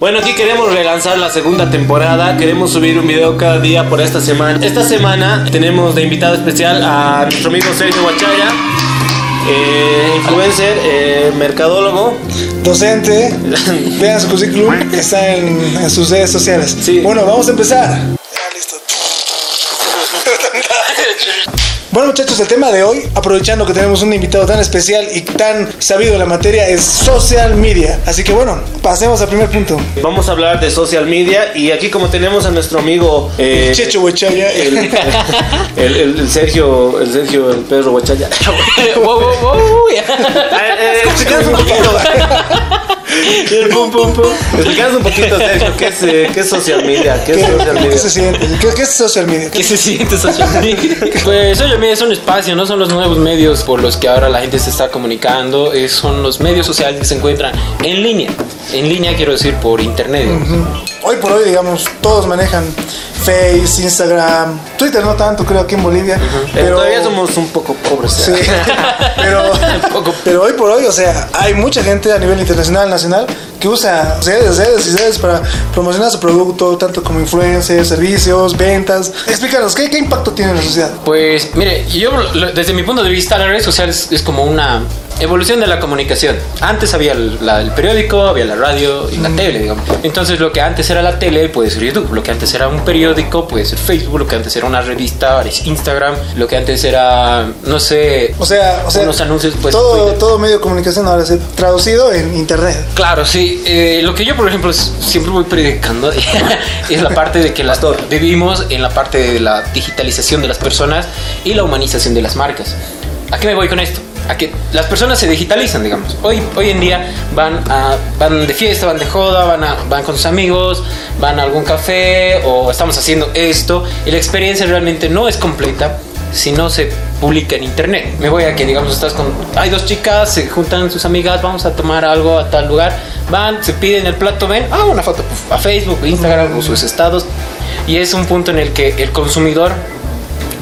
Bueno, aquí queremos relanzar la segunda temporada. Queremos subir un video cada día por esta semana. Esta semana tenemos de invitado especial a nuestro amigo Sergio Guachaya, eh, influencer, eh, mercadólogo. Docente, vean su currículum, está en, en sus redes sociales. Sí. Bueno, vamos a empezar. Ya, listo. Bueno muchachos, el tema de hoy, aprovechando que tenemos un invitado tan especial y tan sabido en la materia, es social media. Así que bueno, pasemos al primer punto. Vamos a hablar de social media y aquí como tenemos a nuestro amigo eh, Checho Huechaya. el, el- el- el Sergio, el Sergio, el perro Guachaya. wow, wow, wow. un poquito. Pum, pum, pum. Un poquito, Sergio, ¿qué es, eh, qué es social media? ¿Qué ¿Qué, es social qué media? se siente? ¿Qué, qué es social media? ¿Qué se siente social media? Pues social media es un espacio, no son los nuevos medios por los que ahora la gente se está comunicando, es- son los medios sociales que se encuentran en línea. En línea quiero decir por internet. Hoy por hoy, digamos, todos manejan Face, Instagram, Twitter no tanto, creo aquí en Bolivia. Pero Todavía somos un poco pobres. Sí, ¿eh? pero, poco. pero hoy por hoy, o sea, hay mucha gente a nivel internacional, nacional, que usa redes, redes y redes para promocionar su producto, tanto como influencers, servicios, ventas. Explícanos, ¿qué, qué impacto tiene en la sociedad? Pues mire, yo desde mi punto de vista la red social es, como una evolución de la comunicación. Antes había el, la- el periódico, había la radio y la tele, digamos. Entonces lo que antes era la tele puede ser YouTube, lo que antes era un periódico puede ser Facebook, lo que antes era una revista es Instagram, lo que antes era, no sé, O sea, o sea Unos anuncios, pues, todo, Twitter. todo medio de comunicación ahora se traducido en internet. Claro, sí. Eh, lo que yo, por ejemplo, siempre voy predicando es la parte de que las, vivimos en la parte de la digitalización de las personas y la humanización de las marcas. ¿A qué me voy con esto? A que las personas se digitalizan, digamos. Hoy, hoy en día van, a, van de fiesta, van de joda, van, a- van con sus amigos, van a algún café o estamos haciendo esto y la experiencia realmente no es completa si no se publica en internet. Me voy a que, digamos, estás con. Hay dos chicas, se juntan sus amigas, vamos a tomar algo a tal lugar. Van, se piden el plato, ven, ah, una foto a Facebook, Instagram o sus estados. Y es un punto en el que el consumidor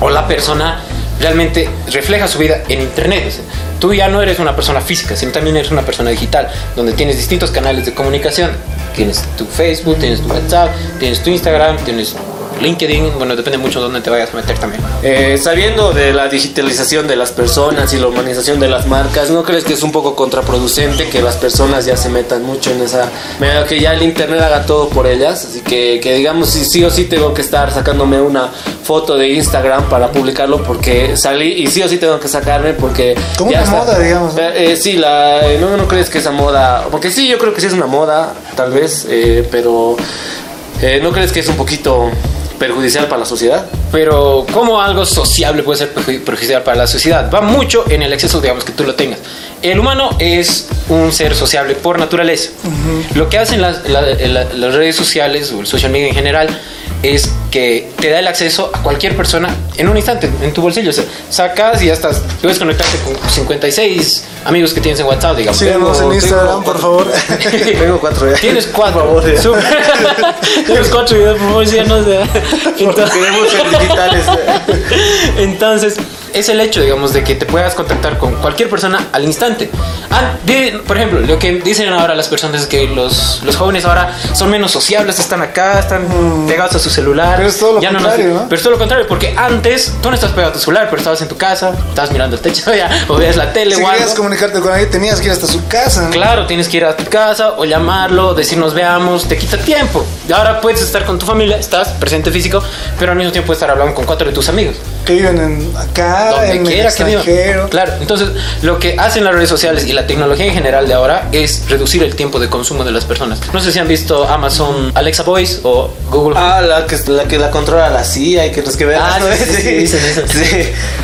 o la persona realmente refleja su vida en internet. O sea, tú ya no eres una persona física, sino también eres una persona digital, donde tienes distintos canales de comunicación. Tienes tu Facebook, tienes tu WhatsApp, tienes tu Instagram, tienes LinkedIn, bueno, depende mucho de dónde te vayas a meter también. Eh, sabiendo de la digitalización de las personas y la humanización de las marcas, ¿no crees que es un poco contraproducente que las personas ya se metan mucho en esa... que ya el internet haga todo por ellas? Así que, que digamos, si sí o sí tengo que estar sacándome una foto de Instagram para publicarlo porque salí y sí o sí tengo que sacarme porque... Como una moda, digamos, ¿no? Eh, eh, sí, la, eh, no, no crees que esa moda... Porque sí, yo creo que sí es una moda, tal vez, eh, pero... eh, ¿No crees que es un poquito perjudicial para la sociedad? Pero ¿cómo algo sociable puede ser perju- perjudicial para la sociedad? Va mucho en el exceso, digamos, que tú lo tengas. El humano es un ser sociable por naturaleza. Lo que hacen las, la- la- las redes sociales o el social media en general es que te da el acceso a cualquier persona en un instante, en tu bolsillo. O sea, sacas y ya estás, puedes conectarte con 56 amigos que tienes en WhatsApp, digamos. Síganos en tengo- Instagram, por favor. Tengo cuatro ya. Tienes cuatro. Por favor, ya. Tienes cuatro videos, por favor, ya no sé. Entonces- Queremos ser digitales. Entonces, es el hecho, digamos, de que te puedas contactar con cualquier persona al instante. Ah, por ejemplo, lo que dicen ahora las personas es que los, los jóvenes ahora son menos sociables, están acá, están pegados a su celular. Pero es todo lo Ya nos- contrario, ¿no? Pero es todo lo contrario, porque antes tú no estás pegado a tu celular, pero estabas en tu casa, estabas mirando el techo ya, o veías la tele Si o querías algo. comunicarte con alguien, tenías que ir hasta su casa. ¿no? Claro, tienes que ir a tu casa o llamarlo, decir nos veamos, te quita tiempo. Y ahora puedes estar con tu familia, estás presente físico, pero al mismo tiempo puedes estar hablando con cuatro de tus amigos. Que viven en, acá, donde en el quiera que vivan. Claro, entonces lo que hacen las redes sociales y la tecnología en general de ahora es reducir el tiempo de consumo de las personas. No sé si han visto Amazon Alexa Voice o Google. Ah, la que, la que la controla la CIA y que los que vean. Ah, ¿no? sí, sí, sí, dicen eso. Sí.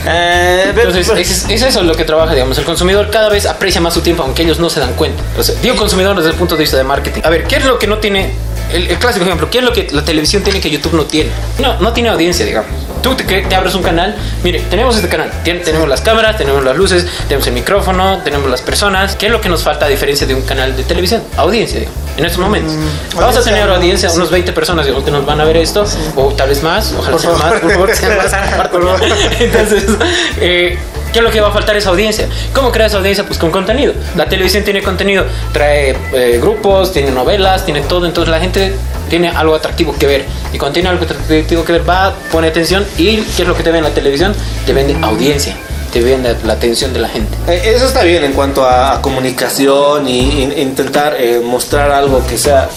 Eh, Entonces, es, es eso lo que trabaja, digamos. El consumidor cada vez aprecia más su tiempo, aunque ellos no se dan cuenta. O sea, digo consumidor desde el punto de vista de marketing. A ver, ¿qué es lo que no tiene? El, el clásico ejemplo, ¿qué es lo que la televisión tiene que YouTube no tiene? No, no tiene audiencia, digamos. Tú te, te abres un canal, mire, tenemos este canal, Tien- tenemos las cámaras, tenemos las luces, tenemos el micrófono, tenemos las personas. ¿Qué es lo que nos falta a diferencia de un canal de televisión? Audiencia, digamos, en estos momentos. Vamos a tener audiencia, sí. unos 20 personas digamos, que nos van a ver esto, o tal vez más, ojalá Por sean favor. más, por favor, sean más. Entonces, eh, ¿Qué es lo que va a faltar? Esa audiencia. ¿Cómo crea esa audiencia? Pues con contenido. La televisión tiene contenido, trae eh, grupos, tiene novelas, tiene todo. Entonces la gente tiene algo atractivo que ver. Y cuando tiene algo atractivo que ver, va, pone atención. ¿Y qué es lo que te ve en la televisión? Te vende audiencia te vende la atención de la gente. Eh, eso está bien en cuanto a, comunicación y, intentar eh, mostrar algo que sea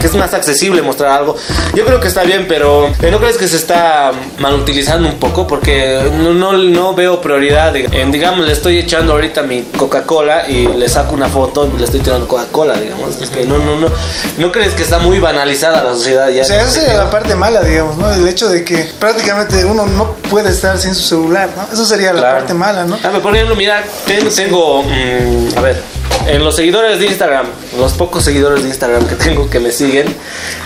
que es más accesible mostrar algo. Yo creo que está bien, pero eh, ¿no crees que se está mal utilizando un poco? Porque no, no, no veo prioridad. en, digamos, le estoy echando ahorita mi Coca-Cola y le saco una foto y le estoy tirando Coca-Cola, digamos. Es que no, no, no. ¿No crees que está muy banalizada la sociedad ya? O sea, esa sería la parte mala, digamos, ¿no? El hecho de que prácticamente uno no puede estar sin su celular, ¿no? Eso sería la parte mala. Ah, por ejemplo, mira, tengo, mm, a ver, en los seguidores de Instagram, los pocos seguidores de Instagram que tengo que me siguen,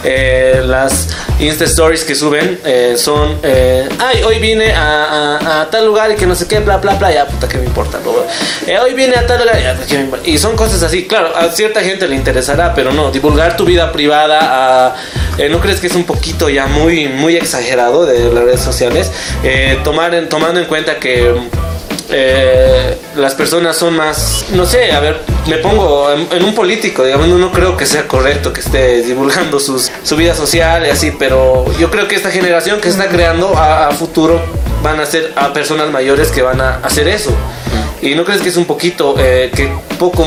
eh, las Insta Stories que suben eh, son, eh, ay, hoy vine a, tal lugar y que no sé qué, bla, bla, bla, ya, puta, que me importa. hoy vine a tal lugar. Y son cosas así, claro, a cierta gente le interesará, pero no, divulgar tu vida privada, ¿no crees que es un poquito ya muy, muy exagerado de las redes sociales? tomar tomando en cuenta que eh, las personas son más, no sé, a ver, me pongo en, un político, digamos, no, creo que sea correcto que esté divulgando sus, su vida social y así, pero yo creo que esta generación que se está creando a, a futuro van a ser a personas mayores que van a hacer eso. ¿Y no crees que es un poquito, eh, que poco,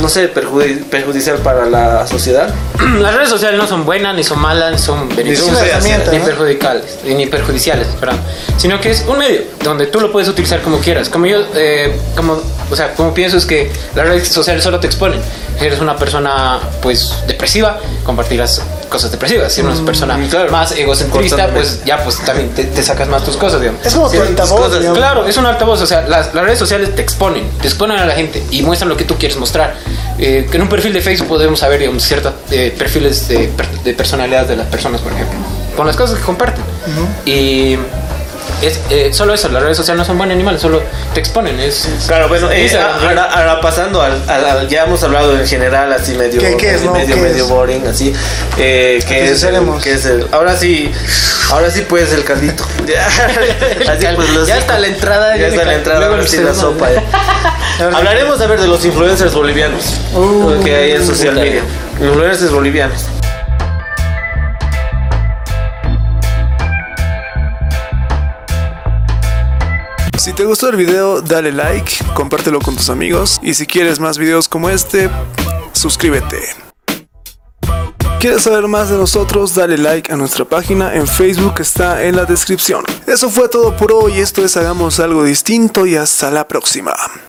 no sé, perjudicial para la sociedad? Las redes sociales no son buenas, ni son malas, ni son beneficiosas, ni, perjudiciales, ni perjudiciales, perdón. Sino que es un medio donde tú lo puedes utilizar como quieras. Como yo, eh, como, o sea, como pienso es que las redes sociales solo te exponen. Si eres una persona, pues, depresiva, compartirás cosas depresivas. Si eres una mm, persona más egocentrista, pues ya, pues también te, sacas más tus cosas, digamos. Es como tu altavoz. Claro, es un altavoz. O sea, las, las redes sociales te exponen, te exponen a la gente y muestran lo que tú quieres mostrar. Eh, que en un perfil de Facebook podemos saber digamos, ciertos eh, perfiles de, de, personalidad de las personas, por ejemplo, con las cosas que comparten. Y es eh, solo eso, las redes sociales no son buenas ni malas, solo te exponen. Es, claro, bueno, eh, ahora, pasando al, Ya hemos hablado en general, así medio. medio, medio boring, así. Eh, que, es el, que es el. Ahora sí, ahora sí puedes el caldito. así, pues, ya está la entrada. Ya está la entrada, la sopa. Hablaremos a ver de los influencers bolivianos uh, que hay en social media. Influencers bolivianos. Si te gustó el video, dale like, compártelo con tus amigos y si quieres más videos como este, suscríbete. ¿Quieres saber más de nosotros? Dale like a nuestra página en Facebook, está en la descripción. Eso fue todo por hoy, esto es Hagamos algo distinto y hasta la próxima.